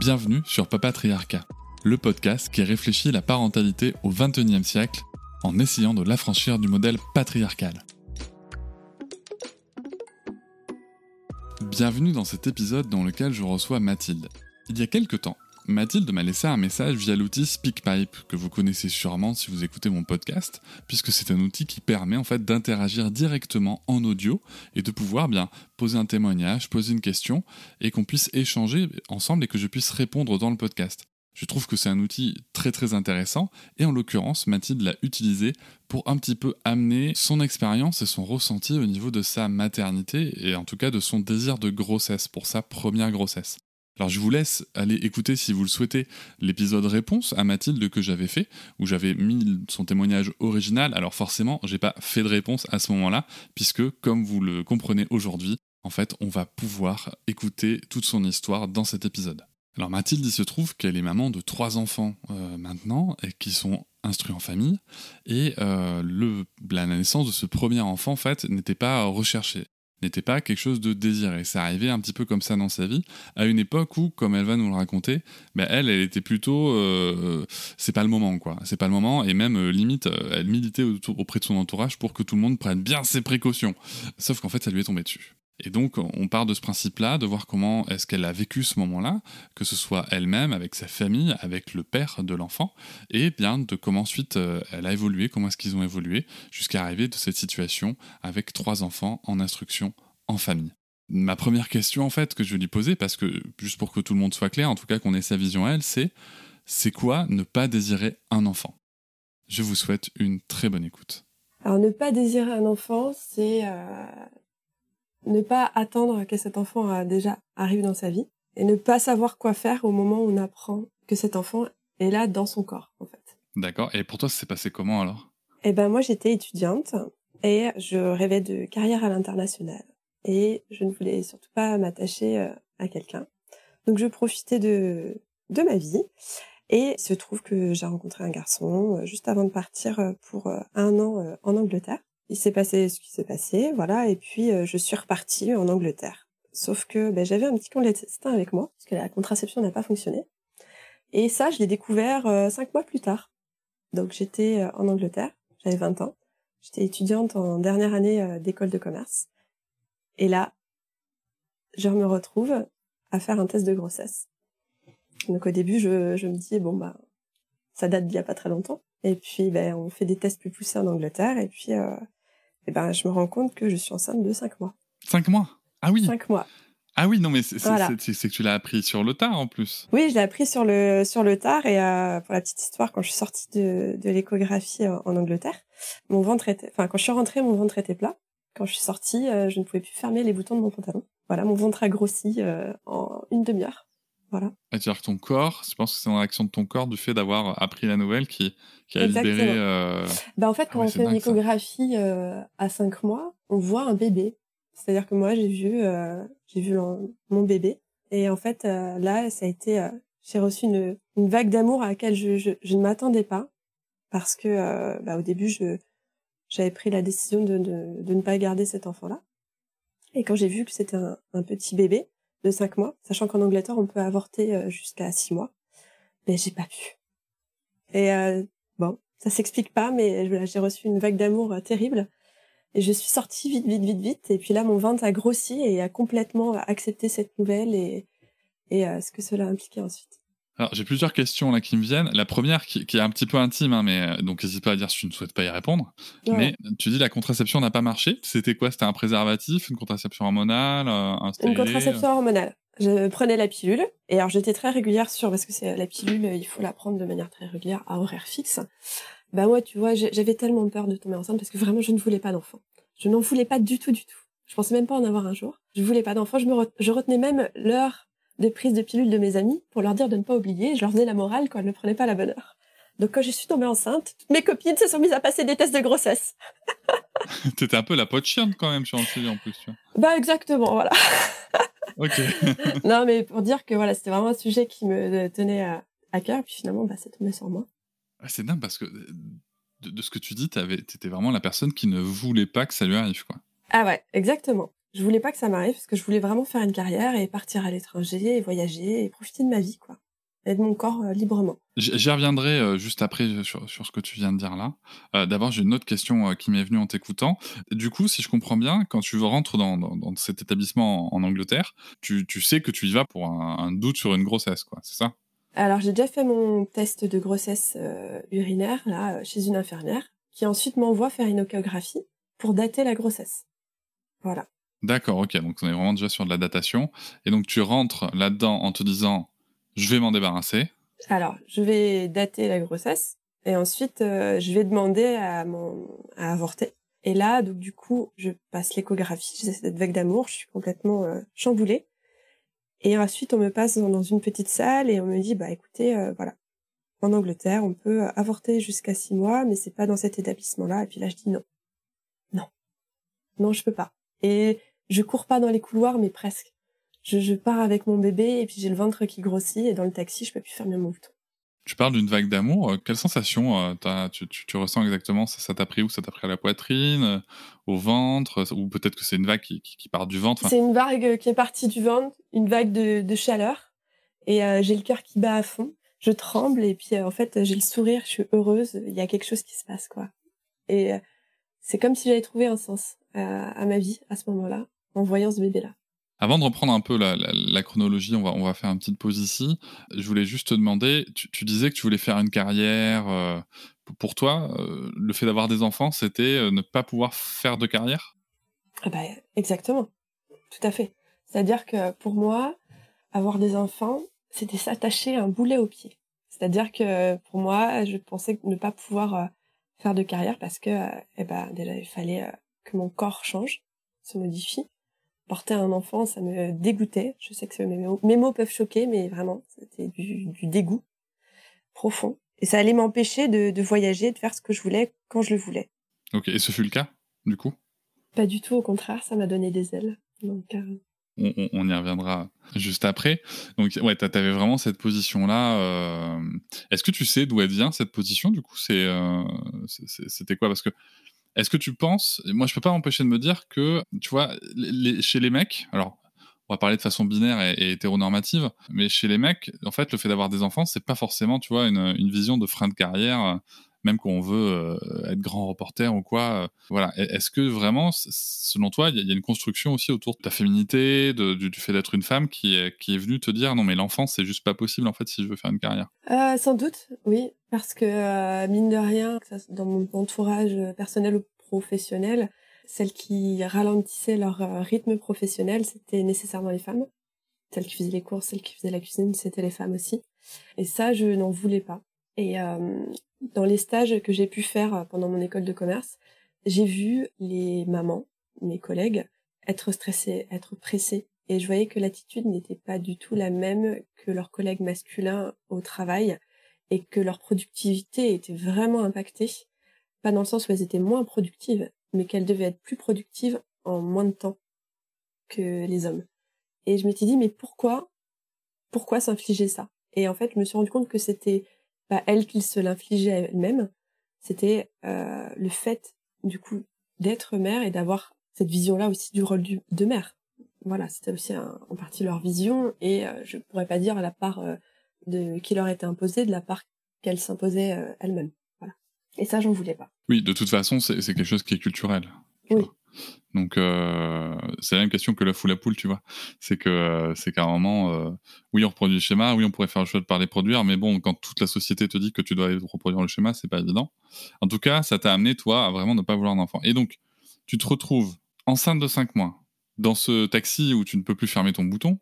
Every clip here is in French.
Bienvenue sur Papatriarcat, le podcast qui réfléchit la parentalité au XXIe siècle en essayant de l'affranchir du modèle patriarcal. Bienvenue dans cet épisode dans lequel je reçois Mathilde. Il y a quelques temps, Mathilde m'a laissé un message via l'outil SpeakPipe que vous connaissez sûrement si vous écoutez mon podcast, puisque c'est un outil qui permet en fait d'interagir directement en audio et de pouvoir bien poser un témoignage, poser une question et qu'on puisse échanger ensemble et que je puisse répondre dans le podcast. Je trouve que c'est un outil très très intéressant et en l'occurrence Mathilde l'a utilisé pour un petit peu amener son expérience et son ressenti au niveau de sa maternité et en tout cas de son désir de grossesse pour sa première grossesse. Alors je vous laisse aller écouter si vous le souhaitez l'épisode réponse à Mathilde que j'avais fait où j'avais mis son témoignage original. Alors forcément, j'ai pas fait de réponse à ce moment-là puisque comme vous le comprenez aujourd'hui, en fait, on va pouvoir écouter toute son histoire dans cet épisode. Alors Mathilde, il se trouve qu'elle est maman de trois enfants euh, maintenant, et qui sont instruits en famille, et euh, la naissance de ce premier enfant, en fait, n'était pas recherchée, n'était pas quelque chose de désiré. Ça arrivait un petit peu comme ça dans sa vie, à une époque où, comme elle va nous le raconter, ben elle, elle était plutôt, euh, c'est pas le moment, quoi. C'est pas le moment, et même limite, elle militait auprès de son entourage pour que tout le monde prenne bien ses précautions. Sauf qu'en fait, ça lui est tombé dessus. Et donc, on part de ce principe-là, de voir comment est-ce qu'elle a vécu ce moment-là, que ce soit elle-même, avec sa famille, avec le père de l'enfant, et bien de comment ensuite euh, elle a évolué, comment est-ce qu'ils ont évolué, jusqu'à arriver de cette situation avec trois enfants en instruction en famille. Ma première question, en fait, que je vais lui poser, parce que, juste pour que tout le monde soit clair, en tout cas qu'on ait sa vision à elle, c'est c'est quoi ne pas désirer un enfant? Je vous souhaite une très bonne écoute. Alors, ne pas désirer un enfant, c'est euh, ne pas attendre que cet enfant a déjà arrive dans sa vie et ne pas savoir quoi faire au moment où on apprend que cet enfant est là dans son corps, en fait. D'accord. Et pour toi, ça s'est passé comment alors? Eh ben, moi, j'étais étudiante et je rêvais de carrière à l'international et je ne voulais surtout pas m'attacher euh, à quelqu'un. Donc, je profitais de, de ma vie et il se trouve que j'ai rencontré un garçon euh, juste avant de partir euh, pour un an en Angleterre il s'est passé ce qui s'est passé, voilà, et puis euh, je suis repartie en Angleterre. Sauf que ben, j'avais un petit clandestin avec moi, parce que la contraception n'a pas fonctionné. Et ça, je l'ai découvert euh, cinq mois plus tard. Donc j'étais euh, en Angleterre, j'avais 20 ans, j'étais étudiante en dernière année d'école de commerce. Et là, je me retrouve à faire un test de grossesse. Donc au début, je, je me dis, bon, bah, ça date d'il y a pas très longtemps. Et puis, ben, on fait des tests plus poussés en Angleterre, et puis et ben, je me rends compte que je suis enceinte de 5 mois. 5 mois? Ah oui 5 mois. Ah oui, non, mais c'est que tu l'as appris sur le tard en plus. Oui, je l'ai appris sur le, sur le tard. Et euh, pour la petite histoire, quand je suis sortie de, de l'échographie en, Angleterre, mon ventre était. Enfin, quand je suis rentrée, mon ventre était plat. Quand je suis sortie, euh, je ne pouvais plus fermer les boutons de mon pantalon. Voilà, mon ventre a grossi euh, en une demi-heure. Voilà. C'est-à-dire que ton corps, je pense que c'est une réaction de ton corps du fait d'avoir appris la nouvelle qui, qui a libéré. Euh... Bah en fait, quand ah on fait une échographie euh, à 5 mois, on voit un bébé. C'est-à-dire que moi, j'ai vu, euh, j'ai vu mon bébé. Et en fait, euh, là, ça a été, euh, j'ai reçu une, une vague d'amour à laquelle je, je, je ne m'attendais pas. Parce que, bah, au début, je, j'avais pris la décision de, de, de ne pas garder cet enfant-là. Et quand j'ai vu que c'était un, un petit bébé, de 5 mois, sachant qu'en Angleterre, on peut avorter euh, jusqu'à 6 mois. Mais j'ai pas pu. Et euh, bon, ça s'explique pas, mais j'ai reçu une vague d'amour euh, terrible. Et je suis sortie vite, vite, vite, vite. Et puis là, mon ventre a grossi et a complètement accepté cette nouvelle et, et ce que cela a impliqué ensuite. Alors, j'ai plusieurs questions là qui me viennent. La première, qui, est un petit peu intime, hein, mais euh, donc n'hésite pas à dire si tu ne souhaites pas y répondre. Mais tu dis la contraception n'a pas marché. C'était quoi? C'était un préservatif, une contraception hormonale, euh, un Une contraception hormonale. Je prenais la pilule et alors j'étais très régulière sur parce que c'est la pilule, il faut la prendre de manière très régulière à horaire fixe. Bah moi, tu vois, j'avais tellement peur de tomber enceinte parce que vraiment je ne voulais pas d'enfant. Je n'en voulais pas du tout, du tout. Je pensais même pas en avoir un jour. Je voulais pas d'enfants. Je, me je retenais même l'heure de prise de pilule de mes amis pour leur dire de ne pas oublier. Je leur faisais la morale quand elles ne prenaient pas la bonne heure. Donc quand je suis tombée enceinte, mes copines se sont mises à passer des tests de grossesse. T'étais un peu la pote chienne quand même sur un sujet en plus. Tu vois. Bah exactement, voilà. ok. non mais pour dire que voilà, c'était vraiment un sujet qui me tenait à, à cœur. Puis finalement, bah, c'est tombé sur moi. c'est dingue parce que de, ce que tu dis, t'étais vraiment la personne qui ne voulait pas que ça lui arrive, quoi. Ah ouais, exactement. Je voulais pas que ça m'arrive parce que je voulais vraiment faire une carrière et partir à l'étranger et voyager et profiter de ma vie, quoi. Et de mon corps euh, librement. J'y reviendrai euh, juste après euh, sur, ce que tu viens de dire là. D'abord, j'ai une autre question qui m'est venue en t'écoutant. Du coup, si je comprends bien, quand tu rentres dans, dans, cet établissement en, Angleterre, tu, tu, sais que tu y vas pour un, un doute sur une grossesse, quoi, c'est ça? Alors j'ai déjà fait mon test de grossesse urinaire là chez une infirmière qui ensuite m'envoie faire une échographie pour dater la grossesse. Voilà. D'accord, ok. Donc on est vraiment déjà sur de la datation. Et donc tu rentres là-dedans en te disant je vais m'en débarrasser. Alors je vais dater la grossesse et ensuite je vais demander à, mon, à avorter. Et là, donc du coup, je passe l'échographie, j'ai cette vague d'amour, je suis complètement chamboulée. Et ensuite, on me passe dans une petite salle et on me dit, bah écoutez, euh, voilà, en Angleterre, on peut avorter jusqu'à six mois, mais c'est pas dans cet établissement-là. Et puis là, je dis non, non, non, je peux pas. Et je cours pas dans les couloirs, mais presque. Je, je pars avec mon bébé et puis j'ai le ventre qui grossit et dans le taxi, je peux plus fermer mon bouton. Tu parles d'une vague d'amour. Euh, quelle sensation euh, tu, tu, ressens exactement Ça? T'a pris où? Ça t'a pris à la poitrine, euh, au ventre? Ou peut-être que c'est une vague qui, qui, part du ventre C'est une vague qui est partie du ventre, une vague de, de chaleur. Et j'ai le cœur qui bat à fond. Je tremble et puis en fait j'ai le sourire, je suis heureuse. Il y a quelque chose qui se passe quoi. Et c'est comme si j'avais trouvé un sens à ma vie à ce moment-là en voyant ce bébé là. Avant de reprendre un peu la, chronologie, on va, on va faire une petite pause ici. Je voulais juste te demander, tu, disais que tu voulais faire une carrière. Euh, pour toi, euh, le fait d'avoir des enfants, c'était euh, ne pas pouvoir faire de carrière? Ah bah, Exactement, tout à fait. C'est-à-dire que pour moi, avoir des enfants, c'était s'attacher un boulet au pied. C'est-à-dire que pour moi, je pensais ne pas pouvoir faire de carrière parce que eh ben, déjà, il fallait que mon corps change, se modifie porter un enfant, ça me dégoûtait. Je sais que mes mots, mes mots peuvent choquer, mais vraiment, c'était du, dégoût profond. Et ça allait m'empêcher de, voyager, de faire ce que je voulais quand je le voulais. Ok, et ce fut le cas, du coup? Pas du tout, au contraire, ça m'a donné des ailes. Donc, euh, on, y reviendra juste après. Donc, ouais, t'avais vraiment cette position-là. Euh, est-ce que tu sais d'où elle vient, cette position, du coup? Euh, C'était quoi? Parce que est-ce que tu penses, moi je peux pas m'empêcher de me dire que, tu vois, chez les mecs, alors on va parler de façon binaire et, hétéronormative, mais chez les mecs, en fait, le fait d'avoir des enfants, c'est pas forcément, tu vois, une, vision de frein de carrière, même quand on veut euh, être grand reporter ou quoi. Euh, voilà. Est-ce que vraiment, selon toi, il y, a une construction aussi autour de ta féminité, du, fait d'être une femme, qui est, qui est venue te dire non, mais l'enfant, c'est juste pas possible en fait si je veux faire une carrière? Euh, Sans doute, oui, parce que mine de rien, dans mon entourage personnel ou professionnel, celles qui ralentissaient leur euh, rythme professionnel, c'était nécessairement les femmes. Celles qui faisaient les courses, celles qui faisaient la cuisine, c'était les femmes aussi. Et ça, je n'en voulais pas. Et euh, dans les stages que j'ai pu faire pendant mon école de commerce, j'ai vu les mamans, mes collègues, être stressées, être pressées. Et je voyais que l'attitude n'était pas du tout la même que leurs collègues masculins au travail et que leur productivité était vraiment impactée. Pas dans le sens où elles étaient moins productives, mais qu'elles devaient être plus productives en moins de temps que les hommes. Et je m'étais dit, mais pourquoi, pourquoi s'infliger ça? Et en fait, je me suis rendu compte que c'était pas elle qui se l'infligeait elle-même, c'était euh, le fait, du coup, d'être mère et d'avoir cette vision-là aussi du rôle de mère. Voilà, c'était aussi en partie leur vision, et euh, je pourrais pas dire à la part euh, de qui leur était imposée, de la part qu'elle s'imposait euh, elle-même. Et ça, j'en voulais pas. Oui, de toute façon, c'est quelque chose qui est culturel. Oui. Donc, euh, c'est la même question que la foule à poule, tu vois. C'est que c'est qu'à un moment, euh, oui, on reproduit le schéma, oui, on pourrait faire le choix de parler produire, mais bon, quand toute la société te dit que tu dois reproduire le schéma, c'est pas évident. En tout cas, ça t'a amené, toi, à vraiment ne pas vouloir d'enfant. Et donc, tu te retrouves enceinte de 5 mois, dans ce taxi où tu ne peux plus fermer ton bouton,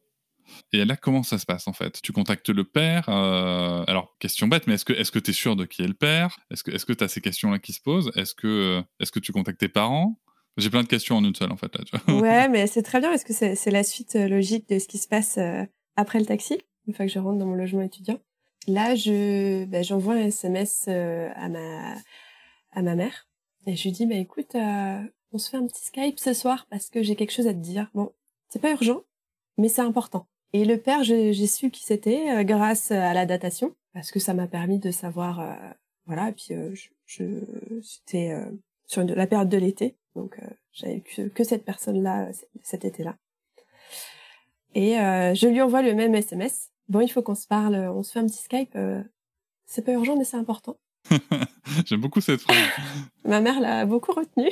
et là, comment ça se passe en fait? Tu contactes le père. Euh, alors, question bête, mais est-ce que est-ce que tu es sûr de qui est le père? Est-ce que est-ce ces questions-là qui se posent? Est-ce que est-ce que tu contactes tes parents? J'ai plein de questions en une seule, en fait. Là, ouais, mais c'est très bien parce que c'est la suite logique de ce qui se passe après le taxi, une fois que je rentre dans mon logement étudiant. Là, je ben, j'envoie un SMS à ma à ma mère et je lui dis bah écoute, on se fait un petit Skype ce soir parce que j'ai quelque chose à te dire. Bon, c'est pas urgent, mais c'est important. Et le père, j'ai su qui c'était euh, grâce à la datation, parce que ça m'a permis de savoir, euh, voilà. Et puis euh, je, je c'était sur la période de l'été, donc j'avais que, que cette personne-là cet été-là. Et je lui envoie le même SMS. Bon, il faut qu'on se parle, on se fait un petit Skype. c'est pas urgent, mais c'est important. J'aime beaucoup cette phrase. Ma mère l'a beaucoup retenue.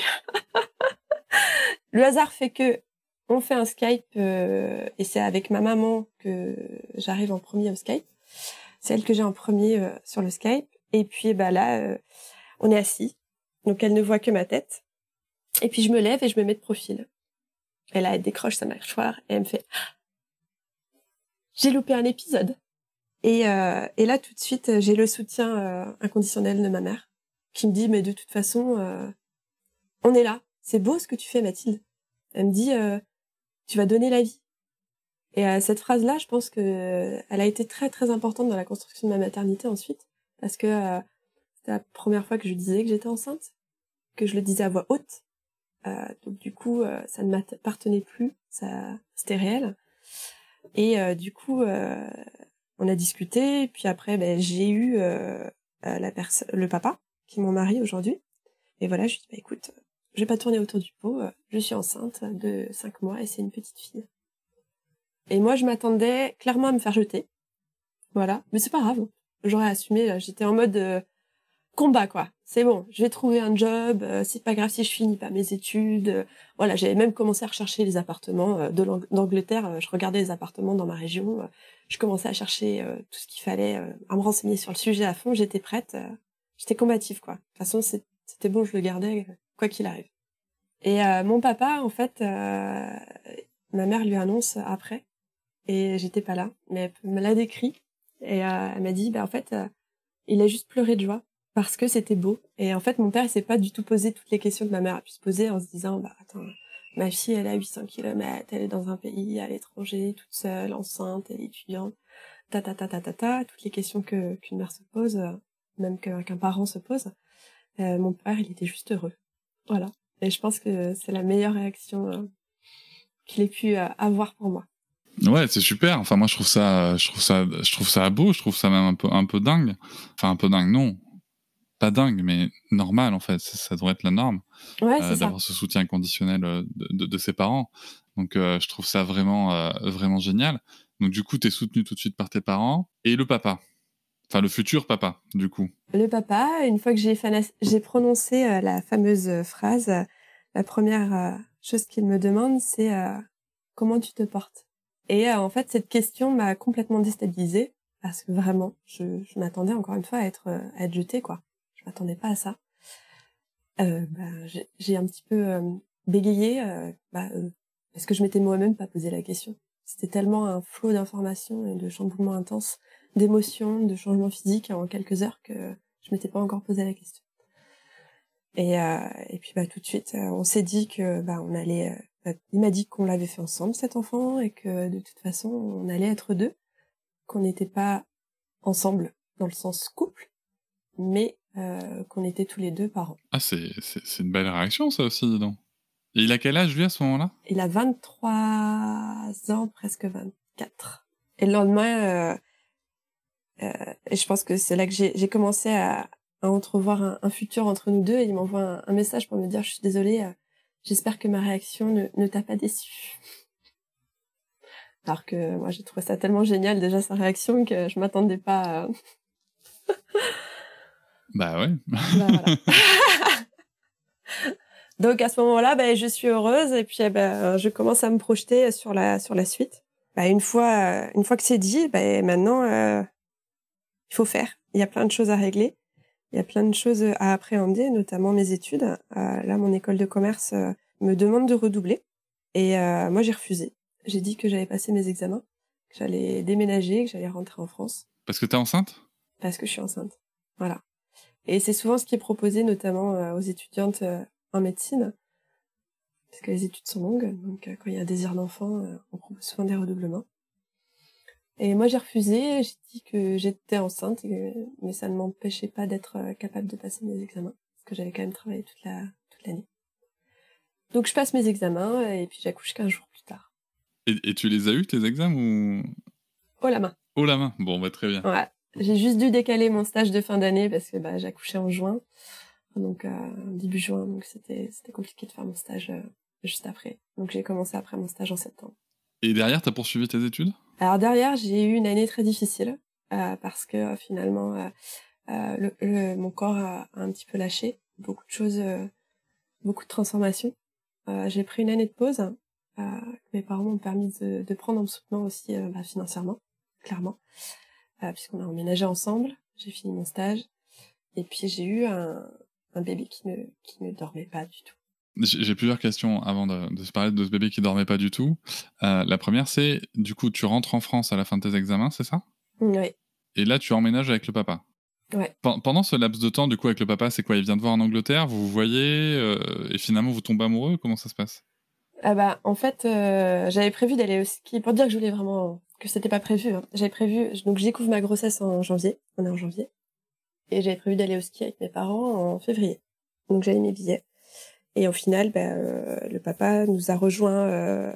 le hasard fait que on fait un Skype euh, et c'est avec ma maman que j'arrive en premier au Skype. C'est elle que j'ai en premier euh, sur le Skype. Et puis bah là, euh, on est assis, donc elle ne voit que ma tête. Et puis je me lève et je me mets de profil. Et là, elle décroche sa mâchoire et elle me fait ah, j'ai loupé un épisode. Et, et là, tout de suite, j'ai le soutien inconditionnel de ma mère qui me dit mais de toute façon, on est là. C'est beau ce que tu fais, Mathilde. Elle me dit tu vas donner la vie. Et euh, cette phrase-là, je pense que euh, elle a été très très importante dans la construction de ma maternité ensuite, parce que euh, c'était la première fois que je disais que j'étais enceinte, que je le disais à voix haute. donc du coup, ça ne m'appartenait plus, ça c'était réel. Et du coup, on a discuté, puis après, ben, j'ai eu la le papa, qui est mon mari aujourd'hui. Et voilà, je lui dis, bah, écoute, je vais pas tourner autour du pot, euh, je suis enceinte de 5 mois et c'est une petite fille. Et moi, je m'attendais clairement à me faire jeter. Voilà. Mais c'est pas grave. J'aurais assumé, j'étais en mode euh, combat, quoi. C'est bon, je vais trouver un job, euh, c'est pas grave si je finis pas mes études. voilà, j'avais même commencé à rechercher les appartements d'Angleterre. je regardais les appartements dans ma région. je commençais à chercher tout ce qu'il fallait, à me renseigner sur le sujet à fond. J'étais prête. j'étais combative, quoi. De toute façon, c'était bon, je le gardais quoi qu'il arrive. Et euh, mon papa, en fait, euh, ma mère lui annonce après, et j'étais pas là, mais elle me l'a décrit, et euh, elle m'a dit, bah en fait, il a juste pleuré de joie parce que c'était beau. Et en fait, mon père, il s'est pas du tout posé toutes les questions que ma mère a pu se poser en se disant, bah attends, ma fille, elle a 800 km, elle est dans un pays à l'étranger, toute seule, enceinte, elle est étudiante, ta ta ta ta ta ta, toutes les questions que qu'une mère se pose, même qu'un parent se pose. mon père, il était juste heureux. Voilà. Et je pense que c'est la meilleure réaction euh, qu'il ait pu euh, avoir pour moi. Ouais, c'est super. Enfin, moi, je trouve ça, je trouve ça, je trouve ça beau. Je trouve ça même un peu, un peu dingue. Enfin, un peu dingue, non. Pas dingue, mais normal, en fait. Ça, devrait être la norme. Ouais, euh, D'avoir ce soutien inconditionnel de, de, de, ses parents. Donc, je trouve ça vraiment, vraiment génial. Donc, du coup, tu es soutenu tout de suite par tes parents. Et le papa Enfin, le futur papa, du coup. Le papa, une fois que j'ai, j'ai prononcé euh, la fameuse phrase, euh, la première euh, chose qu'il me demande, c'est comment tu te portes? Et en fait, cette question m'a complètement déstabilisée parce que vraiment, je, je m'attendais encore une fois à être, à être jetée, quoi. M'attendais pas à ça. Bah, j'ai, un petit peu bégayé bah, parce que je m'étais moi-même pas posé la question. C'était tellement un flot d'informations et de chamboulements intenses d'émotions, de changements physiques en quelques heures que je m'étais pas encore posé la question. Et, euh, puis bah tout de suite, euh, on s'est dit que on allait. Euh, il m'a dit qu'on l'avait fait ensemble cet enfant et que de toute façon on allait être deux, qu'on n'était pas ensemble dans le sens couple, mais euh, qu'on était tous les deux parents. Ah c'est c'est une belle réaction ça aussi, dis donc. Et il a quel âge lui à ce moment-là? Il a 23 ans, presque 24. Et le lendemain, euh, euh, et je pense que c'est là que j'ai commencé à, à entrevoir un, un, futur entre nous deux. Et il m'envoie un, un, message pour me dire, je suis désolée, euh, j'espère que ma réaction ne, ne t'a pas déçu. Alors que moi, j'ai trouvé ça tellement génial déjà sa réaction que je m'attendais pas. À... bah ouais. Bah, voilà. Donc à ce moment-là, ben, je suis heureuse et puis ben, je commence à me projeter sur la sur la suite. Ben, une fois une fois que c'est dit, ben, maintenant euh, il faut faire. Il y a plein de choses à régler. Il y a plein de choses à appréhender, notamment mes études. Euh, là, mon école de commerce euh, me demande de redoubler. Et moi, j'ai refusé. J'ai dit que j'allais passer mes examens, que j'allais déménager, que j'allais rentrer en France. Parce que t'es enceinte? Parce que je suis enceinte. Voilà. Et c'est souvent ce qui est proposé, notamment aux étudiantes en médecine. parce que les études sont longues. Donc, quand il y a un désir d'enfant, on propose souvent des redoublements. Et moi, j'ai refusé. J'ai dit que j'étais enceinte, mais ça ne m'empêchait pas d'être capable de passer mes examens, parce que j'avais quand même travaillé toute la toute l'année. Donc, je passe mes examens et puis j'accouche 15 jours plus tard. Et, tu les as eu tes examens ou? Oh la main. Oh la main. Bon, bah très bien. Ouais. J'ai juste dû décaler mon stage de fin d'année parce que bah, j'accouchais en juin, donc euh, début juin, donc c'était c'était compliqué de faire mon stage euh, juste après. Donc j'ai commencé après mon stage en septembre. Et derrière, t'as poursuivi tes études? Alors derrière, j'ai eu une année très difficile euh, parce que finalement, le, mon corps a, un petit peu lâché, beaucoup de choses, beaucoup de transformations. j'ai pris une année de pause. mes parents m'ont permis de, de, prendre en me soutenant aussi bah, financièrement, clairement. Euh, puisqu'on a emménagé ensemble. J'ai fini mon stage. Et puis j'ai eu un, un bébé qui ne, qui ne dormait pas du tout. J'ai plusieurs questions avant de, de, se parler de ce bébé qui dormait pas du tout. Euh, la première, c'est du coup, tu rentres en France à la fin de tes examens, c'est ça? Oui. Et là, tu emménages avec le papa? Ouais. Pendant ce laps de temps, du coup, avec le papa, c'est quoi? Il vient te voir en Angleterre, vous vous voyez, euh, et finalement, vous tombez amoureux? Comment ça se passe? Ah bah, En fait, euh, j'avais prévu d'aller au ski, pour dire que je voulais vraiment que c'était pas prévu. Hein. J'avais prévu, donc j'ai découvre ma grossesse en janvier, on est en janvier, et j'avais prévu d'aller au ski avec mes parents en février. Donc j'avais mes billets. Et au final, bah, euh, le papa nous a rejoints euh,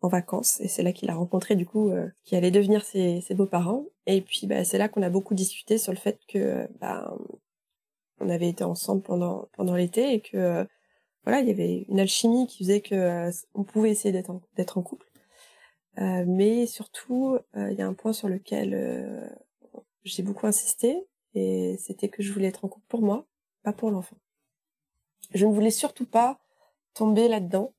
en vacances, et c'est là qu'il a rencontré du coup euh, qui allait devenir ses, beaux-parents. Et puis bah, c'est là qu'on a beaucoup discuté sur le fait que bah, on avait été ensemble pendant pendant l'été et que voilà, il y avait une alchimie qui faisait que on pouvait essayer d'être en couple. Euh, mais surtout, euh, il y a un point sur lequel euh, j'ai beaucoup insisté, et c'était que je voulais être en couple pour moi, pas pour l'enfant. Je ne voulais surtout pas tomber là-dedans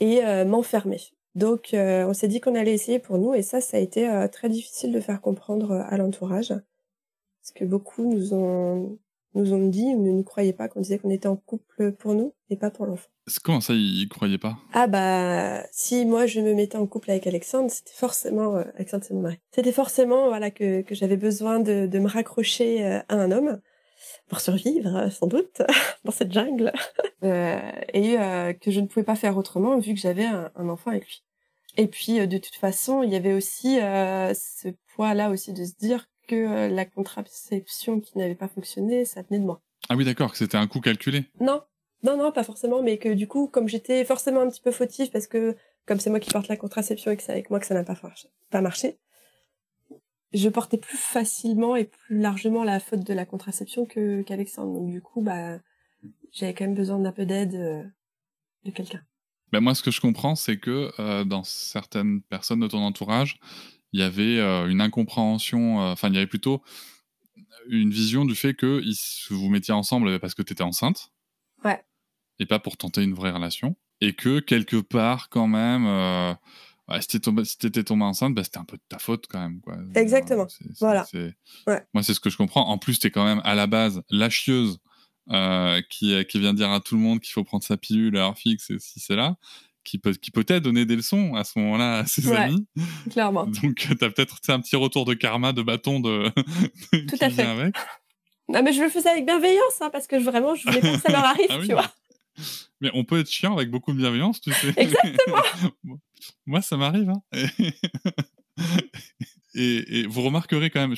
et m'enfermer. Donc, on s'est dit qu'on allait essayer pour nous, et ça, ça a été très difficile de faire comprendre à l'entourage, parce que beaucoup nous ont nous ont dit, ne nous croyaient pas qu'on disait qu'on était en couple pour nous et pas pour l'enfant. Comment ça, ils croyaient pas? Ah bah, si moi je me mettais en couple avec Alexandre, c'était forcément, euh, Alexandre c'est mon mari, c'était forcément voilà que, que j'avais besoin de, de me raccrocher euh, à un homme pour survivre, sans doute, dans cette jungle, euh, et euh, que je ne pouvais pas faire autrement vu que j'avais un, un, enfant avec lui. Et puis de toute façon, il y avait aussi ce poids-là aussi de se dire que la contraception qui n'avait pas fonctionné, ça venait de moi. Ah oui, d'accord, que c'était un coup calculé. Non, non, non, pas forcément, mais que du coup, comme j'étais forcément un petit peu fautif parce que comme c'est moi qui porte la contraception et que c'est avec moi que ça n'a pas, pas marché, je portais plus facilement et plus largement la faute de la contraception que qu'Alexandre. Donc du coup, bah, j'avais quand même besoin d'un peu d'aide euh, de quelqu'un. Ben moi, ce que je comprends, c'est que euh, dans certaines personnes de ton entourage, il y avait euh, une incompréhension, enfin, il y avait plutôt une vision du fait que vous mettiez ensemble parce que tu étais enceinte. Ouais et pas pour tenter une vraie relation. Et que quelque part, quand même, euh, si t'étais tombé enceinte, bah, c'était un peu de ta faute quand même. Quoi. Exactement. voilà. Ouais. Moi, c'est ce que je comprends. En plus, t'es quand même à la base la chieuse euh, qui, qui vient dire à tout le monde qu'il faut prendre sa pilule à heure fixe et si c'est là. Qui peut, qui peut-être donner des leçons à ce moment-là à ses ouais, amis. Clairement. Donc, t'as peut-être un petit retour de karma, de bâton de. Tout à fait. Avec. Non, mais je le faisais avec bienveillance, hein, parce que vraiment, je voulais pas que ça leur arrive, ah tu vois. Mais on peut être chiant avec beaucoup de bienveillance, tu sais. Exactement. Moi, ça m'arrive. Hein. Et, vous remarquerez quand même,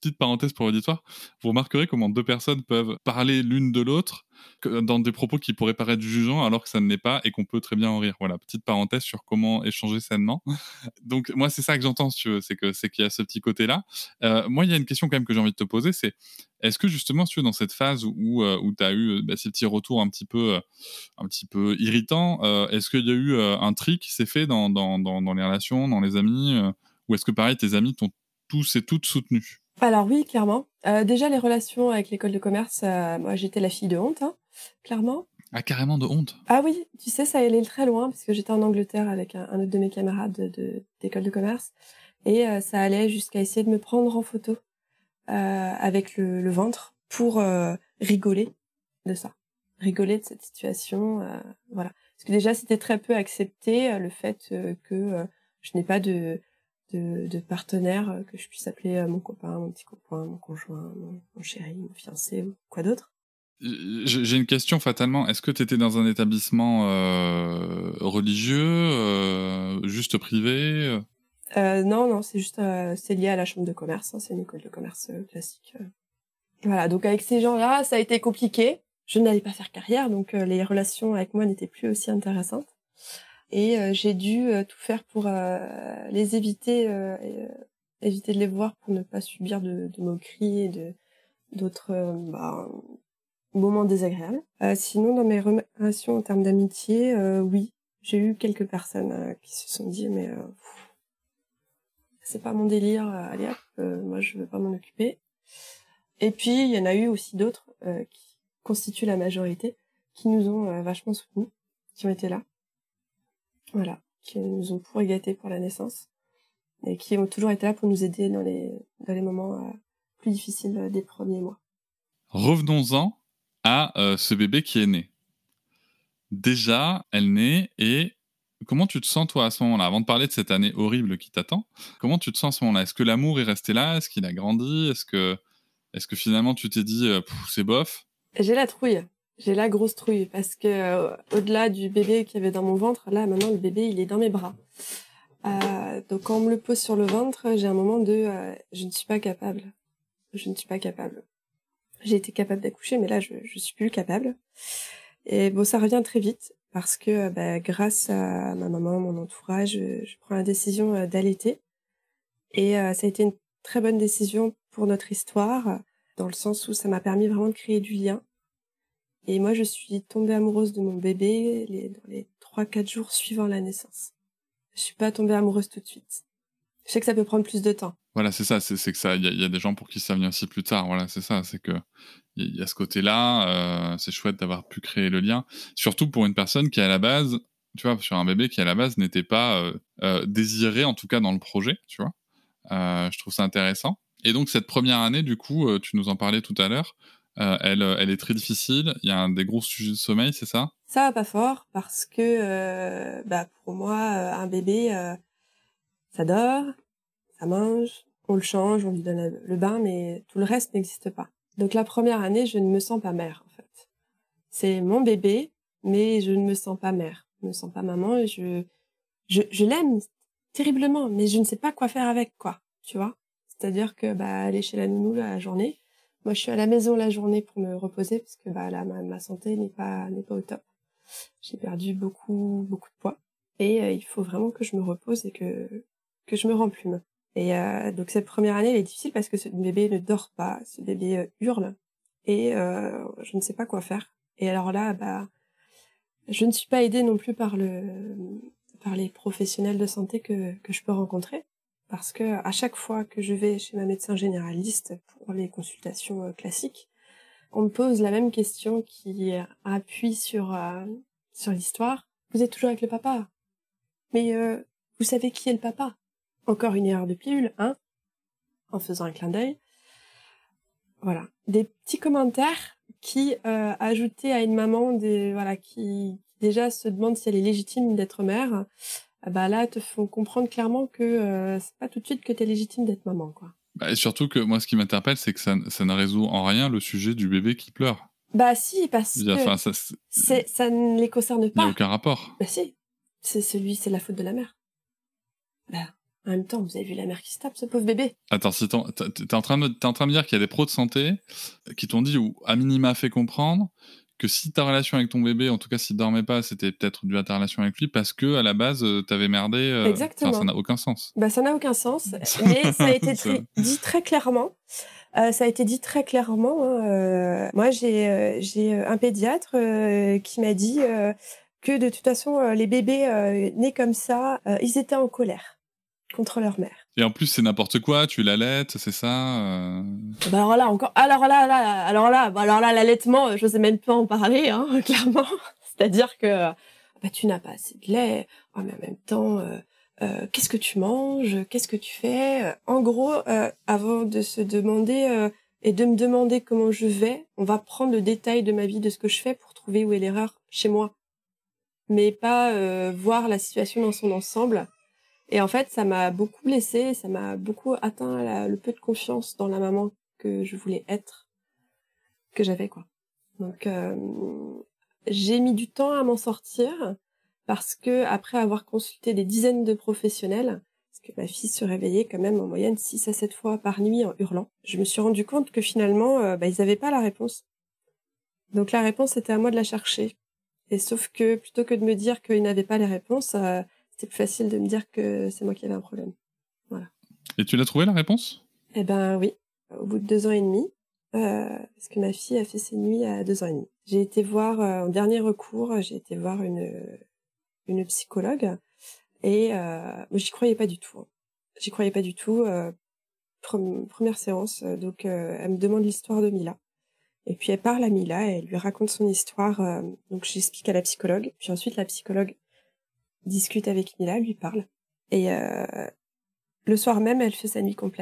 petite parenthèse pour l'auditoire, vous remarquerez comment deux personnes peuvent parler l'une de l'autre dans des propos qui pourraient paraître jugeants alors que ça ne l'est pas et qu'on peut très bien en rire. Voilà, petite parenthèse sur comment échanger sainement. Donc moi c'est ça que j'entends, si tu veux, c'est que c'est qu'il y a ce petit côté-là. Euh, moi il y a une question quand même que j'ai envie de te poser, c'est est-ce que justement, si tu veux, dans cette phase où, où, où tu as eu bah, ces petits retours un petit peu, un petit peu irritants, euh, est-ce qu'il y a eu un tri qui s'est fait dans, dans, dans, dans, les relations, dans les amis ou est-ce que pareil, tes amis t'ont tous et toutes soutenu? Alors oui, clairement. Euh, déjà, les relations avec l'école de commerce, euh, moi j'étais la fille de honte, hein, clairement. Ah, carrément de honte? Ah oui, tu sais, ça allait très loin, parce que j'étais en Angleterre avec un, autre de mes camarades d'école de, de, commerce, et euh, ça allait jusqu'à essayer de me prendre en photo avec le, le, ventre pour rigoler de ça, rigoler de cette situation, voilà. Parce que déjà, c'était très peu accepté le fait que je n'ai pas de de, de partenaires euh, que je puisse appeler euh, mon copain, mon petit copain, mon conjoint, mon, chéri, mon fiancé ou quoi d'autre. J'ai une question fatalement. Est-ce que tu étais dans un établissement euh, religieux, euh, juste privé euh, Non, non, c'est juste c'est lié à la chambre de commerce. Hein, c'est une école de commerce classique. Voilà, donc avec ces gens-là, ça a été compliqué. Je n'allais pas faire carrière, donc les relations avec moi n'étaient plus aussi intéressantes. Et j'ai dû tout faire pour les éviter, éviter de les voir pour ne pas subir de, de moqueries et de d'autres bah, moments désagréables. Euh, sinon, dans mes relations en termes d'amitié, euh, oui, j'ai eu quelques personnes euh, qui se sont dit mais c'est pas mon délire, allez hop, moi je veux pas m'en occuper. Et puis il y en a eu aussi d'autres qui constituent la majorité, qui nous ont vachement soutenus, qui ont été là, voilà, qui nous ont pour gâtés pour la naissance et qui ont toujours été là pour nous aider dans les dans les moments plus difficiles des premiers mois. Revenons-en à euh, ce bébé qui est né. Déjà, elle naît et comment tu te sens toi à ce moment-là? Avant de parler de cette année horrible qui t'attend, comment tu te sens à ce moment-là? Est-ce que l'amour est resté là? Est-ce qu'il a grandi? Est-ce que, est que finalement tu t'es dit euh, c'est bof? J'ai la trouille. J'ai la grosse trouille parce que euh, au-delà du bébé qui avait dans mon ventre, là maintenant le bébé il est dans mes bras. donc quand on me le pose sur le ventre, j'ai un moment de je ne suis pas capable. Je ne suis pas capable j'ai été capable d'accoucher, mais là, je, je suis plus capable. Et bon, ça revient très vite parce que bah, grâce à ma maman, mon entourage, je, prends la décision euh, d'allaiter. Et euh, ça a été une très bonne décision pour notre histoire, dans le sens où ça m'a permis vraiment de créer du lien. Et moi, je suis tombée amoureuse de mon bébé les, dans les trois, quatre jours suivant la naissance. Je suis pas tombée amoureuse tout de suite. Je sais que ça peut prendre plus de temps. Voilà, c'est ça, c'est que ça, il y, a des gens pour qui ça vient aussi plus tard. Voilà, c'est ça, c'est que il y, a ce côté-là. Euh, c'est chouette d'avoir pu créer le lien, surtout pour une personne qui à la base, tu vois, sur un bébé qui à la base n'était pas euh, euh, désiré, en tout cas dans le projet, tu vois. je trouve ça intéressant. Et donc cette première année, du coup, tu nous en parlais tout à l'heure. Elle, elle est très difficile. Il y a un des gros sujets de sommeil, c'est ça? Ça va pas fort parce que, bah, pour moi, un bébé ça dort, ça mange, on le change, on lui donne le bain, mais tout le reste n'existe pas. Donc la première année, je ne me sens pas mère, en fait. C'est mon bébé, mais je ne me sens pas mère. Je ne me sens pas maman et je, je, je l'aime terriblement, mais je ne sais pas quoi faire avec, quoi. Tu vois? C'est-à-dire que, bah, aller chez la nounou la journée. Moi, je suis à la maison la journée pour me reposer parce que, bah, là, ma, santé n'est pas, n'est pas au top. J'ai perdu beaucoup, beaucoup de poids. Et euh, il faut vraiment que je me repose et que, que je me remplume. Et euh, donc cette première année, elle est difficile parce que ce bébé ne dort pas, ce bébé euh, hurle et euh, je ne sais pas quoi faire. Et alors là, bah, je ne suis pas aidée non plus par le par les professionnels de santé que que je peux rencontrer parce que à chaque fois que je vais chez ma médecin généraliste pour les consultations euh, classiques, on me pose la même question qui appuie sur euh, sur l'histoire. Vous êtes toujours avec le papa, mais vous savez qui est le papa? Encore une erreur de pilule, hein? En faisant un clin d'œil. Voilà. Des petits commentaires qui, euh, ajoutés à une maman des, voilà, qui déjà se demande si elle est légitime d'être mère, euh, bah là, te font comprendre clairement que euh, c'est pas tout de suite que tu es légitime d'être maman, quoi. Bah, et surtout que moi, ce qui m'interpelle, c'est que ça, ça ne résout en rien le sujet du bébé qui pleure. Bah si, parce que ça, ça ne les concerne pas. Il n'y a aucun rapport. Bah si, c'est celui, c'est la faute de la mère. Bah en même temps, vous avez vu la mère qui se tape, ce pauvre bébé. Attends, si t'es en train de, es en train de dire qu'il y a des pros de santé qui t'ont dit ou à minima fait comprendre que si ta relation avec ton bébé, en tout cas s'il dormait pas, c'était peut-être dû à ta relation avec lui parce que à la base euh, t'avais merdé. Euh, Exactement. ça n'a aucun sens. Bah ça n'a aucun sens, mais ça a été dit très clairement. Euh, ça a été dit très clairement. Hein, moi, j'ai j'ai un pédiatre qui m'a dit que de toute façon, les bébés nés comme ça, ils étaient en colère contre leur mère. Et en plus, c'est n'importe quoi, tu l'allaites, c'est ça euh Bah alors là, encore, alors là, là alors là, bah alors là, l'allaitement, je sais même pas en parler, hein, clairement. C'est-à-dire que bah, tu n'as pas assez de lait, oh, mais en même temps, euh, euh, qu'est-ce que tu manges, qu'est-ce que tu fais. En gros, avant de se demander et de me demander comment je vais, on va prendre le détail de ma vie, de ce que je fais pour trouver où est l'erreur chez moi, mais pas voir la situation dans son ensemble et en fait, ça m'a beaucoup blessée, ça m'a beaucoup atteint le peu de confiance dans la maman que je voulais être, que j'avais, quoi. Donc j'ai mis du temps à m'en sortir parce que après avoir consulté des dizaines de professionnels, parce que ma fille se réveillait quand même en moyenne 6 à 7 fois par nuit en hurlant, je me suis rendu compte que finalement, euh, bah, ils n'avaient pas la réponse. Donc la réponse, c'était à moi de la chercher. Et sauf que plutôt que de me dire qu'ils n'avaient pas les réponses, euh, c'était plus facile de me dire que c'est moi qui avais un problème. Voilà. Et tu l'as trouvé la réponse? Eh ben oui, au bout de deux ans et demi, euh, parce que ma fille a fait ses nuits à deux ans et demi. J'ai été voir, en dernier recours, j'ai été voir une, une psychologue. Et euh, j'y croyais pas du tout. Hein. J'y croyais pas du tout. Euh, première séance, euh, donc euh, elle me demande l'histoire de Mila. Et puis elle parle à Mila et elle lui raconte son histoire. Euh, donc j'explique à la psychologue. Puis ensuite la psychologue discute avec Mila, lui parle. Et le soir même, elle fait sa nuit complète.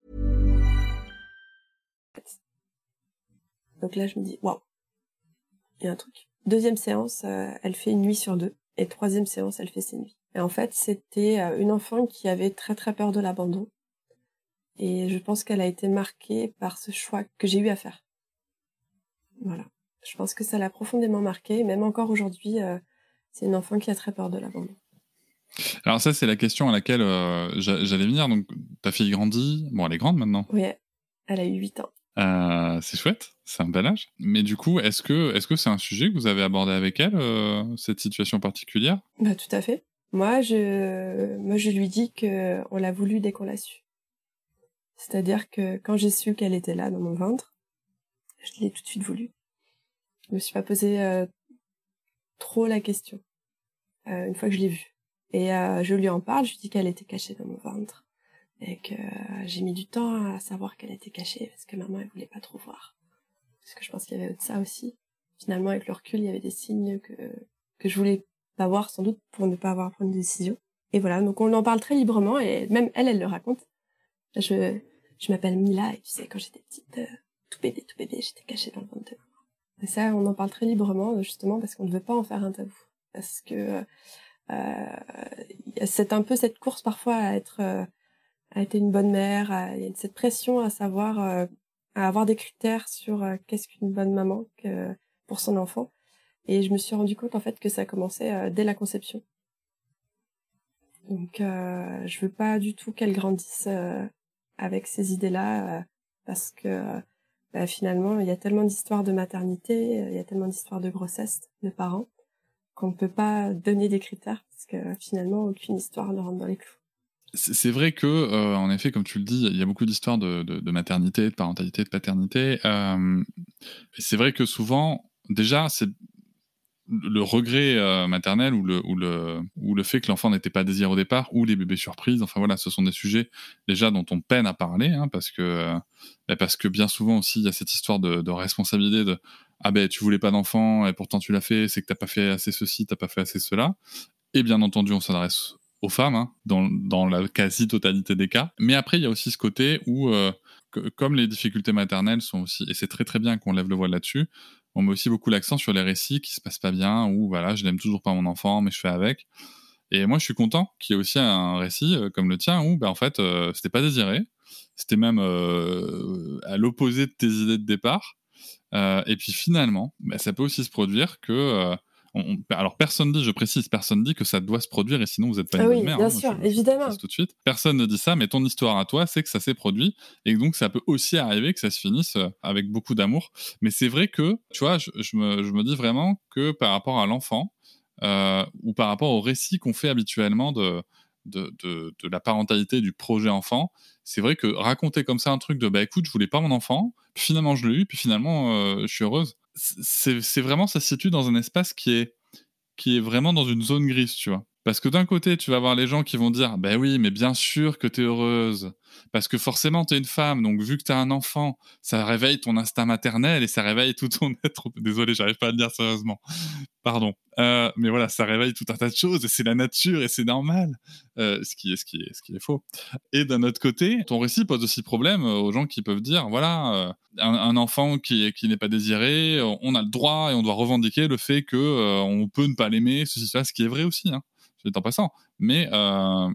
Donc là, je me dis, waouh, il y a un truc. Deuxième séance, euh, elle fait une nuit sur deux. Et troisième séance, elle fait ses nuits. Et en fait, c'était euh, une enfant qui avait très très peur de l'abandon. Et je pense qu'elle a été marquée par ce choix que j'ai eu à faire. Voilà. Je pense que ça l'a profondément marquée. Même encore aujourd'hui, euh, c'est une enfant qui a très peur de l'abandon. Alors ça, c'est la question à laquelle j'allais venir. Donc, ta fille grandit. Bon, elle est grande maintenant. Oui, elle a eu 8 ans. Euh, c'est chouette, c'est un bel âge. Mais du coup, est-ce que est-ce que c'est un sujet que vous avez abordé avec elle, euh, cette situation particulière? Bah tout à fait. Moi, je moi je lui dis que on l'a voulu dès qu'on l'a su. C'est-à-dire que quand j'ai su qu'elle était là dans mon ventre, je l'ai tout de suite voulu. Je me suis pas posé euh, trop la question une fois que je l'ai vue. Et je lui en parle, je lui dis qu'elle était cachée dans mon ventre et que j'ai mis du temps à savoir qu'elle était cachée parce que maman elle voulait pas trop voir. Parce que je pense qu'il y avait de ça aussi. Finalement avec le recul il y avait des signes que que je voulais pas voir sans doute pour ne pas avoir à prendre une décision. Et voilà donc on en parle très librement et même elle elle le raconte. Je je m'appelle Mila et tu sais quand j'étais petite euh, tout bébé tout bébé j'étais cachée dans le ventre de maman. Et ça on en parle très librement justement parce qu'on ne veut pas en faire un tabou parce que euh, c'est un peu cette course parfois à être euh, a été une bonne mère. Il y a cette pression à savoir, euh, à avoir des critères sur euh, qu'est-ce qu'une bonne maman pour son enfant. Et je me suis rendu compte en fait que ça commençait euh, dès la conception. Donc je veux pas du tout qu'elle grandisse avec ces idées-là parce que bah, finalement il y a tellement d'histoires de maternité, il y a tellement d'histoires de grossesse de parents qu'on ne peut pas donner des critères parce que finalement aucune histoire ne rentre dans les clous c'est vrai que, euh, en effet, comme tu le dis, il y a beaucoup d'histoires de, de, de, maternité, de parentalité, de paternité. Euh, c'est vrai que souvent, déjà, c'est le regret euh, maternel ou le, ou, le, ou le fait que l'enfant n'était pas désiré au départ ou les bébés surprises. Enfin voilà, ce sont des sujets déjà dont on peine à parler hein, parce que euh, bah, parce que bien souvent aussi il y a cette histoire de, de responsabilité de ah ben tu voulais pas d'enfant et pourtant tu l'as fait, c'est que t'as pas fait assez ceci, t'as pas fait assez cela. Et bien entendu, on s'adresse aux femmes, hein, dans, la quasi-totalité des cas. Mais après, il y a aussi ce côté où, euh, comme les difficultés maternelles sont aussi, et c'est très très bien qu'on lève le voile là-dessus, on met aussi beaucoup l'accent sur les récits qui se passent pas bien, ou voilà, je n'aime toujours pas mon enfant, mais je fais avec. Et moi, je suis content qu'il y ait aussi un récit euh, comme le tien où, bah, en fait, euh, c'était pas désiré, c'était même euh, à l'opposé de tes idées de départ. et puis finalement, bah, ça peut aussi se produire que alors personne dit, je précise, personne dit que ça doit se produire et sinon vous n'êtes pas une ah bonne oui, mère. Bien hein, sûr, évidemment. Tout de suite. Personne ne dit ça, mais ton histoire à toi, c'est que ça s'est produit et donc ça peut aussi arriver que ça se finisse euh, avec beaucoup d'amour. Mais c'est vrai que, tu vois, je, me, je, me, dis vraiment que par rapport à l'enfant euh, ou par rapport au récit qu'on fait habituellement de, de, de, de, la parentalité du projet enfant, c'est vrai que raconter comme ça un truc de bah écoute, je voulais pas mon enfant, puis finalement je l'ai eu, puis finalement euh, je suis heureuse c'est vraiment, ça se situe dans un espace qui est, qui est vraiment dans une zone grise, tu vois. Parce que d'un côté, tu vas avoir les gens qui vont dire Ben oui, mais bien sûr que tu es heureuse. Parce que forcément, tu es une femme. Donc, vu que tu as un enfant, ça réveille ton instinct maternel et ça réveille tout ton être. Désolé, j'arrive pas à le dire sérieusement. Pardon. Euh, mais voilà, ça réveille tout un tas de choses et c'est la nature et c'est normal. Euh, ce, qui est, ce, qui est, ce qui est faux. Et d'un autre côté, ton récit pose aussi problème aux gens qui peuvent dire Voilà, euh, un, enfant qui, qui n'est pas désiré, on a le droit et on doit revendiquer le fait que on peut ne pas l'aimer, ceci, cela, ce qui est vrai aussi. Hein en passant. Mais, euh,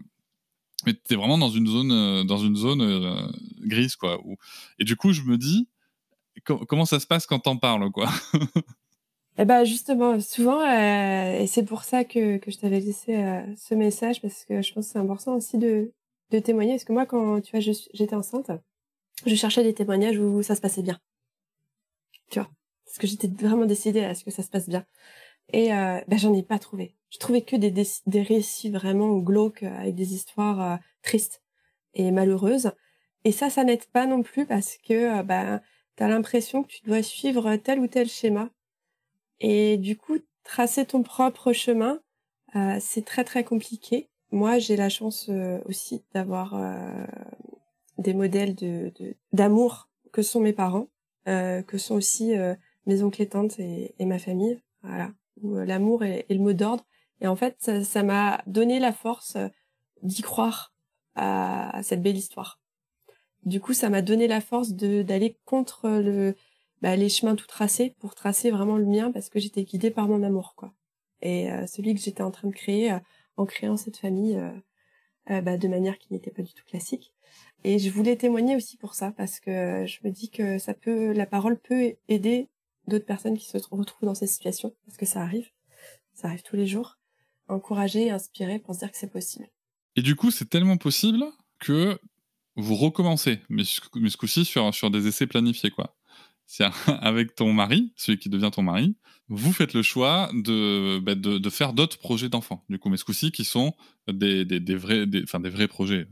mais tu es vraiment dans une zone, euh, dans une zone euh, grise, quoi. Et du coup, je me dis, comment ça se passe quand t'en parles, quoi? Eh ben justement, souvent, et c'est pour ça que, que je t'avais laissé ce message, parce que je pense que c'est important aussi de, de témoigner. Parce que moi, quand tu vois, j'étais enceinte, je cherchais des témoignages où ça se passait bien. Tu vois? Parce que j'étais vraiment décidée à ce que ça se passe bien. Et euh, ben, j'en ai pas trouvé. Je trouvais que des, des, récits vraiment glauques euh, avec des histoires euh, tristes et malheureuses. Et ça, ça n'aide pas non plus parce que ben, tu as l'impression que tu dois suivre tel ou tel schéma. Et du coup, tracer ton propre chemin, euh, c'est très très compliqué. Moi, j'ai la chance aussi d'avoir des modèles de d'amour que sont mes parents, que sont aussi mes oncles et tantes et, et ma famille. Voilà, où euh, l'amour est, le mot d'ordre. Et en fait, ça m'a donné la force euh, d'y croire à, cette belle histoire. Du coup, ça m'a donné la force d'aller contre le bah, les chemins tout tracés pour tracer vraiment le mien parce que j'étais guidée par mon amour, quoi. Et euh, celui que j'étais en train de créer en créant cette famille bah, de manière qui n'était pas du tout classique. Et je voulais témoigner aussi pour ça parce que je me dis que ça peut, la parole peut aider d'autres personnes qui se retrouvent dans ces situations, parce que ça arrive, ça arrive tous les jours, encourager et inspirer pour se dire que c'est possible. Et du coup, c'est tellement possible que vous recommencez, mais, ce coup-ci sur, sur des essais planifiés, quoi. C'est avec ton mari, celui qui devient ton mari, vous faites le choix de, bah, de, de, faire d'autres projets d'enfants, du coup, mais ce coup-ci qui sont des, des, des vrais, des, enfin, des vrais projets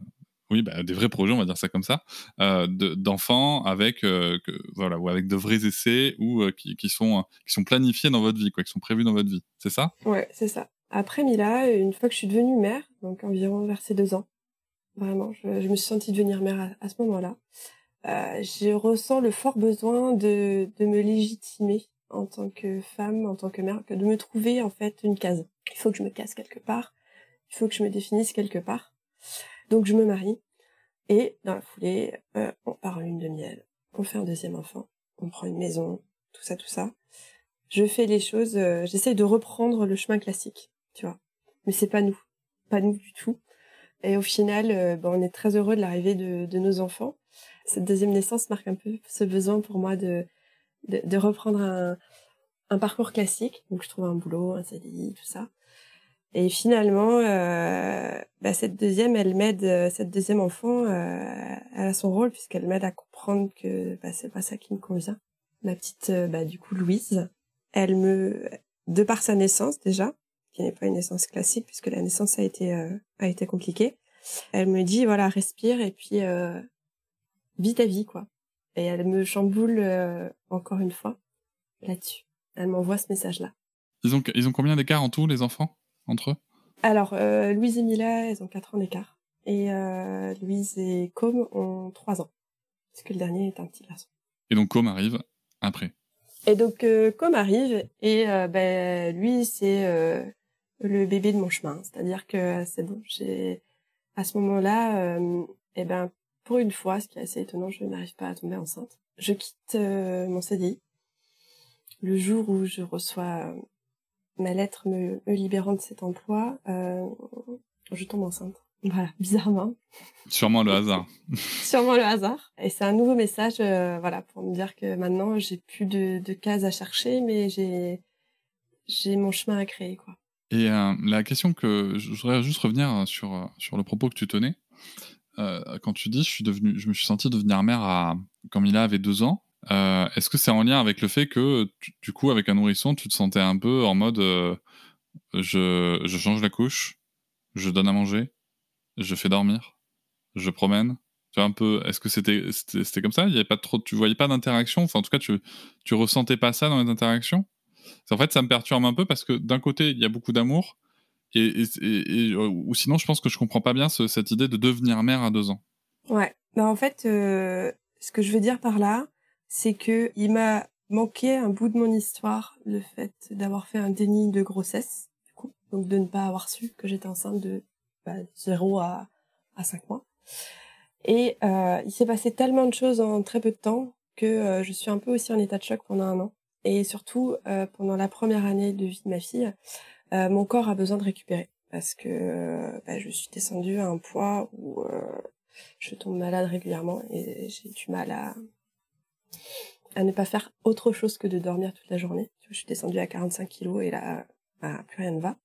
oui, bah, des vrais projets, on va dire ça comme ça, euh, d'enfants avec, euh, voilà, ou avec de vrais essais ou euh, qui, qui, sont, qui sont planifiés dans votre vie, quoi, qui sont prévus dans votre vie. C'est ça? Ouais, c'est ça. Après Mila, une fois que je suis devenue mère, donc environ vers ces deux ans, vraiment, je, me suis sentie devenir mère à, ce moment-là. je ressens le fort besoin de, de me légitimer en tant que femme, en tant que mère, de me trouver en fait une case. Il faut que je me casse quelque part, il faut que je me définisse quelque part. Donc je me marie et dans la foulée, euh, on part en lune de miel, on fait un deuxième enfant, on prend une maison, tout ça, tout ça. Je fais les choses, euh, j'essaye de reprendre le chemin classique, tu vois. Mais c'est pas nous, pas nous du tout. Et au final, euh, on est très heureux de l'arrivée de, nos enfants. Cette deuxième naissance marque un peu ce besoin pour moi de, de, reprendre un, un parcours classique. Donc je trouve un boulot, un CDI, tout ça. Et finalement, euh, bah, cette deuxième, elle m'aide, euh, cette deuxième enfant, euh, elle a son rôle puisqu'elle m'aide à comprendre que bah, c'est pas ça qui me convient. Ma petite, bah, du coup, Louise, elle me, de par sa naissance déjà, qui n'est pas une naissance classique puisque la naissance a été euh, a été compliquée, elle me dit voilà respire et puis euh, vis ta vie quoi. Et elle me chamboule encore une fois là-dessus. Elle m'envoie ce message là. Ils ont ils ont combien d'écart en tout les enfants entre eux? Alors, euh, Louise et Mila, elles ont 4 ans d'écart. Et euh, Louise et Com ont 3 ans. Parce que le dernier est un petit garçon. Et donc Com arrive après. Et donc euh, Com arrive et euh, ben, lui c'est euh, le bébé de mon chemin. C'est-à-dire que c'est bon, j'ai à ce moment-là, et eh ben pour une fois, ce qui est assez étonnant, je n'arrive pas à tomber enceinte. Je quitte mon CDI le jour où je reçois ma lettre me, libérant de cet emploi, euh, je tombe enceinte. Voilà, bizarrement. Sûrement le hasard. Sûrement le hasard. Et c'est un nouveau message, euh, voilà, pour me dire que maintenant j'ai plus de, de cases à chercher, mais j'ai j'ai mon chemin à créer, quoi. Et euh, la question que je voudrais juste revenir sur sur le propos que tu tenais. quand tu dis je suis devenu, je me suis senti devenir mère à quand Mila avait deux ans. Euh, est-ce que c'est en lien avec le fait que, du coup, avec un nourrisson, tu te sentais un peu en mode euh, je, je, change la couche, je donne à manger, je fais dormir, je promène un peu, est-ce que c'était c'était comme ça? Il y avait pas trop, tu voyais pas d'interaction? Enfin, en tout cas, tu tu ressentais pas ça dans les interactions? En fait, ça me perturbe un peu parce que d'un côté, il y a beaucoup d'amour Et, ou sinon, je pense que je comprends pas bien cette idée de devenir mère à deux ans. Ouais. Bah, en fait, ce que je veux dire par là, c'est que il m'a manqué un bout de mon histoire, le fait d'avoir fait un déni de grossesse, du coup, donc de ne pas avoir su que j'étais enceinte de bah, 0 à, à 5 mois. Et euh, il s'est passé tellement de choses en très peu de temps que euh, je suis un peu aussi en état de choc pendant un an. Et surtout, euh, pendant la première année de vie de ma fille, euh, mon corps a besoin de récupérer parce que euh, bah, je suis descendue à un poids où je tombe malade régulièrement et j'ai du mal à à ne pas faire autre chose que de dormir toute la journée. Je suis descendue à 45 kilos et là, bah, plus rien ne va.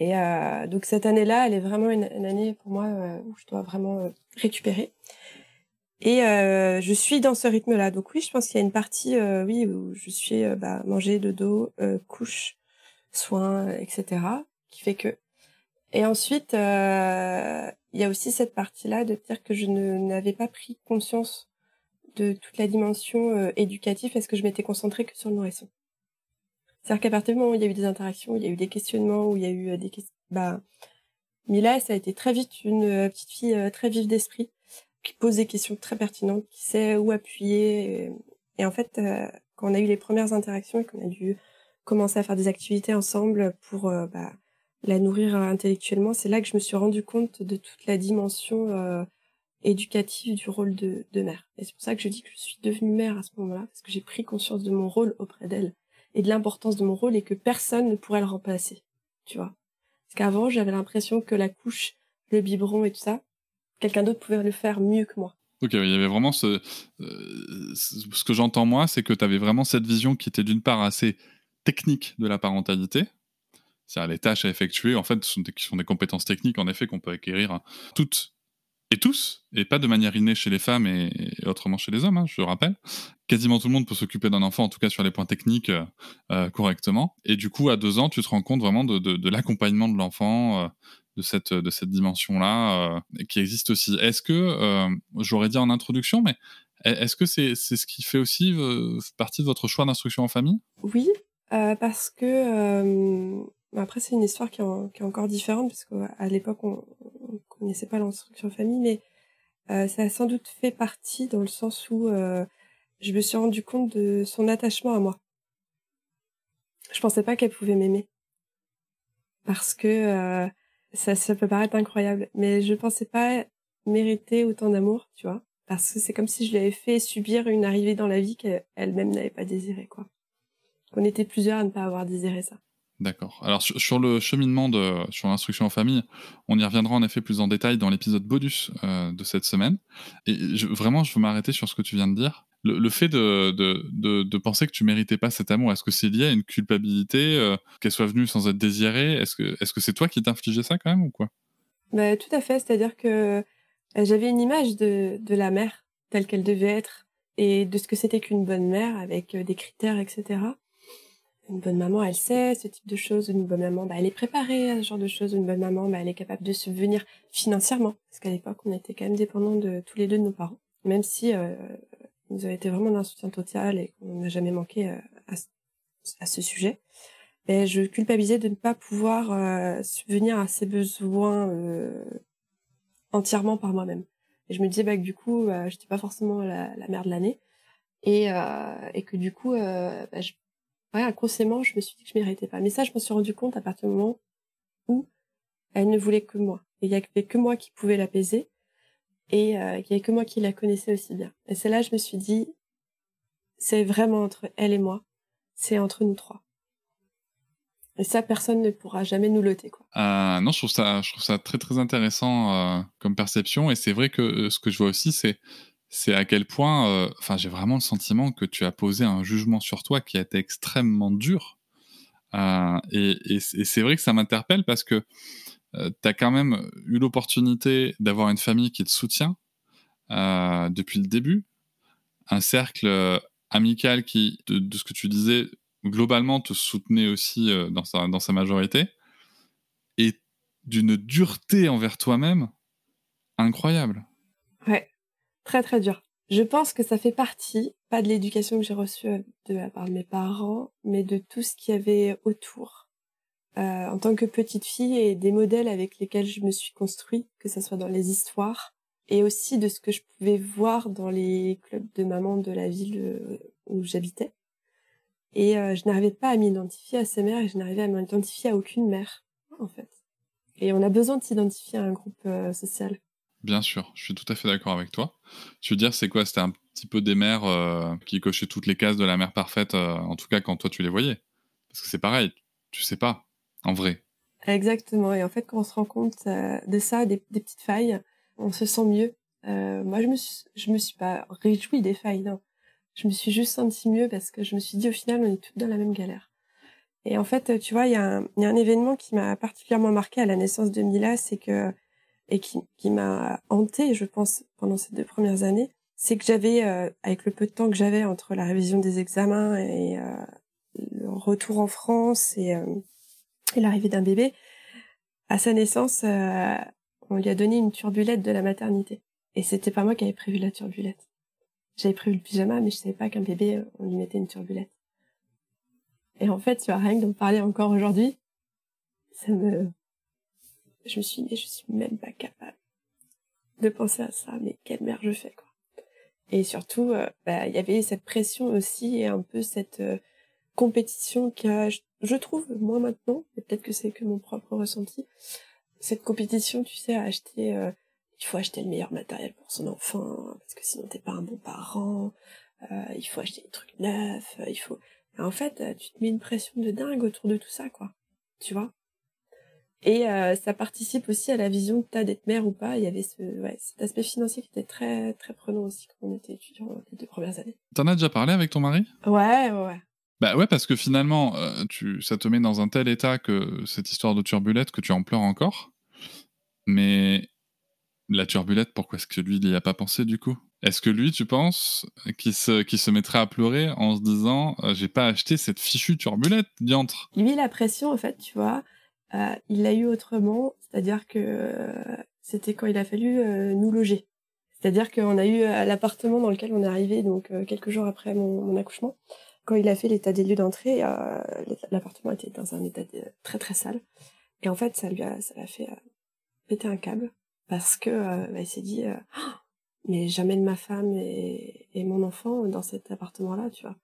Et euh, donc cette année-là, elle est vraiment une, année pour moi euh, où je dois vraiment euh, récupérer. Et euh, je suis dans ce rythme-là. Donc oui, je pense qu'il y a une partie, euh, oui, où je suis bah, manger, dodo, couche, soins, etc., qui fait que. Et ensuite, il y a aussi cette partie-là de dire que je n'avais pas pris conscience de toute la dimension éducative parce que je m'étais concentrée que sur le nourrisson. C'est-à-dire qu'à partir du moment où il y a eu des interactions, où il y a eu des questionnements, où il y a eu euh, des questions, bah, Mila, ça a été très vite une euh, petite fille euh, très vive d'esprit, qui pose des questions très pertinentes, qui sait où appuyer. Et, en fait, quand on a eu les premières interactions et qu'on a dû commencer à faire des activités ensemble pour bah, la nourrir intellectuellement, c'est là que je me suis rendu compte de toute la dimension éducative du rôle de, de mère. Et c'est pour ça que je dis que je suis devenue mère à ce moment-là, parce que j'ai pris conscience de mon rôle auprès d'elle et de l'importance de mon rôle et que personne ne pourrait le remplacer, tu vois. Parce qu'avant, j'avais l'impression que la couche, le biberon et tout ça, quelqu'un d'autre pouvait le faire mieux que moi. Ok, il y avait vraiment ce. Euh, ce que j'entends moi, c'est que tu avais vraiment cette vision qui était d'une part assez technique de la parentalité, c'est-à-dire les tâches à effectuer, en fait, sont des, sont des compétences techniques, en effet, qu'on peut acquérir hein, toutes et tous, et pas de manière innée chez les femmes et, autrement chez les hommes, hein, je rappelle. Quasiment tout le monde peut s'occuper d'un enfant, en tout cas sur les points techniques, euh, euh, correctement. Et du coup, à deux ans, tu te rends compte vraiment de, l'accompagnement de l'enfant, de cette, de cette dimension-là, qui existe aussi. Est-ce que, j'aurais dit en introduction, mais est-ce que c'est c'est ce qui fait aussi partie de votre choix d'instruction en famille? Oui, parce que après, c'est une histoire qui est, qui est, encore différente, parce qu'à l'époque, on, on connaissait pas l'instruction famille, mais euh, ça a sans doute fait partie dans le sens où euh, je me suis rendu compte de son attachement à moi. Je pensais pas qu'elle pouvait m'aimer. Parce que euh, ça, ça peut paraître incroyable, mais je pensais pas mériter autant d'amour, tu vois. Parce que c'est comme si je lui avais fait subir une arrivée dans la vie qu'elle-même n'avait pas désiré, quoi. On était plusieurs à ne pas avoir désiré ça. D'accord. Alors sur, le cheminement de sur l'instruction en famille, on y reviendra en effet plus en détail dans l'épisode bonus euh, de cette semaine. Et vraiment, je veux m'arrêter sur ce que tu viens de dire. Le, fait de, de, de, penser que tu méritais pas cet amour, est-ce que c'est lié à une culpabilité, euh, qu'elle soit venue sans être désirée? Est-ce que est-ce que c'est toi qui t'infligeais ça quand même ou quoi? Bah, Tout à fait. C'est-à-dire que euh, j'avais une image de, de la mère telle qu'elle devait être et de ce que c'était qu'une bonne mère avec des critères, etc une bonne maman, elle sait ce type de choses. Une bonne maman, bah, elle est préparée à ce genre de choses. Une bonne maman, bah, elle est capable de subvenir financièrement. Parce qu'à l'époque, on était quand même dépendants de tous les deux de nos parents. Même si euh, nous avons été vraiment d'un soutien total et qu'on n'a jamais manqué euh, à, à, ce sujet. Mais je culpabilisais de ne pas pouvoir euh, subvenir à ses besoins euh, entièrement par moi-même. Et je me disais bah, que du coup, bah, j'étais pas forcément la, mère de l'année. Et, euh, et que du coup, bah, je ouais, inconsciemment, je me suis dit que je méritais pas. Mais ça, je me suis rendu compte à partir du moment où elle ne voulait que moi. Et il y avait que moi qui pouvais l'apaiser. Et euh, il y avait que moi qui la connaissais aussi bien. Et c'est là, je me suis dit, c'est vraiment entre elle et moi. C'est entre nous trois. Et ça, personne ne pourra jamais nous l'ôter, quoi. Euh, non, je trouve ça, je trouve ça très très intéressant euh, comme perception. Et c'est vrai que euh, ce que je vois aussi, c'est c'est à quel point, euh, enfin, j'ai vraiment le sentiment que tu as posé un jugement sur toi qui a été extrêmement dur. Euh, et, c'est vrai que ça m'interpelle parce que euh, tu as quand même eu l'opportunité d'avoir une famille qui te soutient depuis le début, un cercle amical qui, de, ce que tu disais, globalement te soutenait aussi dans sa majorité, et d'une dureté envers toi-même incroyable. Très très dur. Je pense que ça fait partie, pas de l'éducation que j'ai reçue de la part de mes parents, mais de tout ce qu'il y avait autour. euh, en tant que petite fille et des modèles avec lesquels je me suis construite, que ce soit dans les histoires et aussi de ce que je pouvais voir dans les clubs de maman de la ville euh, où j'habitais. Et euh, je n'arrivais pas à m'identifier à ces mères et je n'arrivais à m'identifier à aucune mère, en fait. Et on a besoin de s'identifier à un groupe euh, social. Bien sûr, je suis tout à fait d'accord avec toi. Tu veux dire, c'est quoi? C'était un petit peu des mères euh, qui cochaient toutes les cases de la mère parfaite, euh, en tout cas quand toi tu les voyais. Parce que c'est pareil, tu sais pas, en vrai. Exactement. Et en fait, quand on se rend compte euh, de ça, des, petites failles, on se sent mieux. Moi, je me suis, je me suis pas réjouie des failles, non. Je me suis juste sentie mieux parce que je me suis dit, au final, on est toutes dans la même galère. Et en fait, tu vois, il y a un événement qui m'a particulièrement marqué à la naissance de Mila, c'est que, et qui, qui m'a hantée, je pense, pendant ces deux premières années, c'est que j'avais, euh, avec le peu de temps que j'avais entre la révision des examens et euh, le retour en France et, euh, et l'arrivée d'un bébé, à sa naissance, euh, on lui a donné une turbulette de la maternité. Et c'était pas moi qui avais prévu la turbulette. J'avais prévu le pyjama, mais je savais pas qu'un bébé, euh, on lui mettait une turbulette. Et en fait, tu vois, rien que d'en parler encore aujourd'hui, ça me... Je me suis dit, je suis même pas capable de penser à ça, mais quelle mère je fais, quoi. Et surtout, euh, bah, il y avait cette pression aussi et un peu cette euh, compétition qui je, trouve, moi maintenant, et peut-être que c'est que mon propre ressenti, cette compétition, tu sais, à acheter, euh, il faut acheter le meilleur matériel pour son enfant, parce que sinon t'es pas un bon parent, il faut acheter des trucs neufs, il faut... En fait, tu te mets une pression de dingue autour de tout ça, quoi. Tu vois? Et euh, ça participe aussi à la vision que t'as d'être mère ou pas. Il y avait ce, ouais, cet aspect financier qui était très, très prenant aussi quand on était étudiant euh, les deux premières années. T'en as déjà parlé avec ton mari? Ouais, ouais, ouais. Bah ouais, parce que finalement, euh, tu, ça te met dans un tel état que cette histoire de turbulette que tu en pleures encore. Mais la turbulette, pourquoi est-ce que lui, il n'y a pas pensé du coup? Est-ce que lui, tu penses, qu'il se, qu'il se mettrait à pleurer en se disant euh, J'ai pas acheté cette fichue turbulette, diantre? Lui, la pression, en fait, tu vois, euh, il l'a eu autrement, c'est-à-dire que c'était quand il a fallu euh, nous loger. C'est-à-dire qu'on a eu euh, l'appartement dans lequel on est arrivé, donc euh, quelques jours après mon, mon accouchement, quand il a fait l'état des lieux d'entrée, euh, l'appartement était dans un état très très sale. Et en fait, ça lui a, ça l'a fait péter un câble parce que bah, il s'est dit, Oh, mais j'amène ma femme et, et mon enfant dans cet appartement-là, tu vois.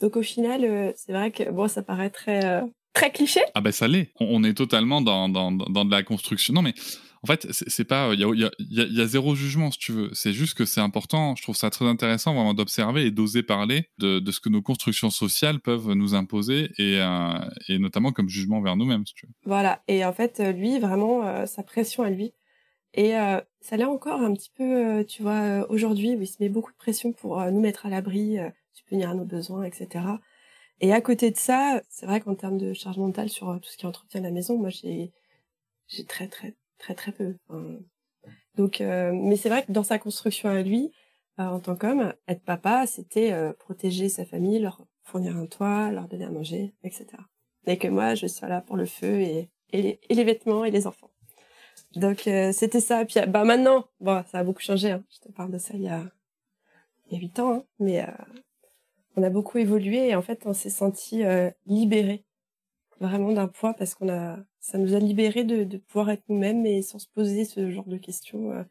Donc au final, c'est vrai que bon, ça paraît très très cliché. Ah ben ça l'est. On, est totalement dans, dans, dans de la construction. Non mais en fait, c'est pas. Il y a, il y, a, y a- y a zéro jugement si tu veux. C'est juste que c'est important. Je trouve ça très intéressant vraiment d'observer et d'oser parler de, de ce que nos constructions sociales peuvent nous imposer et, euh, et notamment comme jugement vers nous-mêmes si tu veux. Voilà. Et en fait, euh, lui, vraiment, euh, sa pression à lui. Et euh, ça l'est encore un petit peu, euh, tu vois, euh, aujourd'hui, où il se met beaucoup de pression pour euh, nous mettre à l'abri, euh, subvenir à nos besoins, etc. Et à côté de ça, c'est vrai qu'en termes de charge mentale sur euh, tout ce qui entretient la maison, moi, j'ai j'ai très, très, très, très peu. Donc, euh, mais c'est vrai que dans sa construction à lui, euh, en tant qu'homme, être papa, c'était euh, protéger sa famille, leur fournir un toit, leur donner à manger, etc. Et que moi, je sois là pour le feu et, les, vêtements et les enfants. Donc, c'était ça. Puis, bah, maintenant, bon, ça a beaucoup changé. Hein. Je te parle de ça il y a, il 8 ans. Hein. Mais on a beaucoup évolué et en fait, on s'est senti euh, libérés vraiment d'un poids parce qu'on a, ça nous a libérés de, de pouvoir être nous-mêmes et sans se poser ce genre de questions. euh.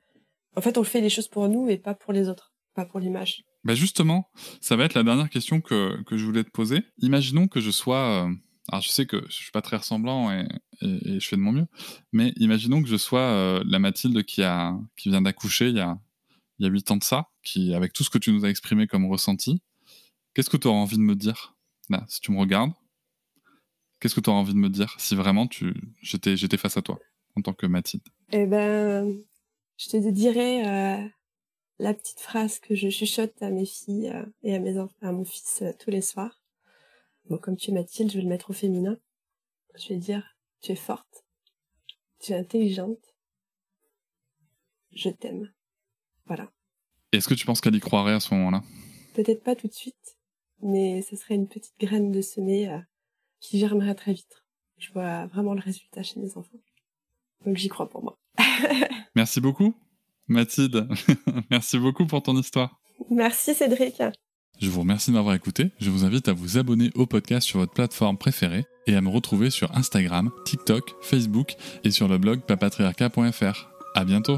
En fait, on fait les choses pour nous et pas pour les autres, pas pour l'image. Bah justement, ça va être la dernière question que, que je voulais te poser. Imaginons que je sois... euh, alors je sais que je suis pas très ressemblant et, et- et je fais de mon mieux, mais imaginons que je sois euh, la Mathilde qui, a, qui vient d'accoucher il y a, il y a 8 ans de ça, qui, avec tout ce que tu nous as exprimé comme ressenti, qu'est-ce que tu auras envie de me dire Là, si tu me regardes, qu'est-ce que tu auras envie de me dire si vraiment tu, j'étais, j'étais face à toi en tant que Mathilde? Eh ben, je te dirais euh, la petite phrase que je chuchote à mes filles euh, et à mes enfants, à mon fils euh, tous les soirs. Bon, comme tu es Mathilde, je vais le mettre au féminin. Je vais dire, tu es forte, tu es intelligente, je t'aime. Voilà. Est-ce que tu penses qu'elle y croirait à ce moment-là? Peut-être pas tout de suite, mais ce serait une petite graine de semer euh, qui germerait très vite. Je vois vraiment le résultat chez mes enfants. Donc j'y crois pour moi. Merci beaucoup, Mathilde. Merci beaucoup pour ton histoire. Merci Cédric. Je vous remercie de m'avoir écouté. Je vous invite à vous abonner au podcast sur votre plateforme préférée et à me retrouver sur Instagram, TikTok, Facebook et sur le blog papatriarca.fr. À bientôt!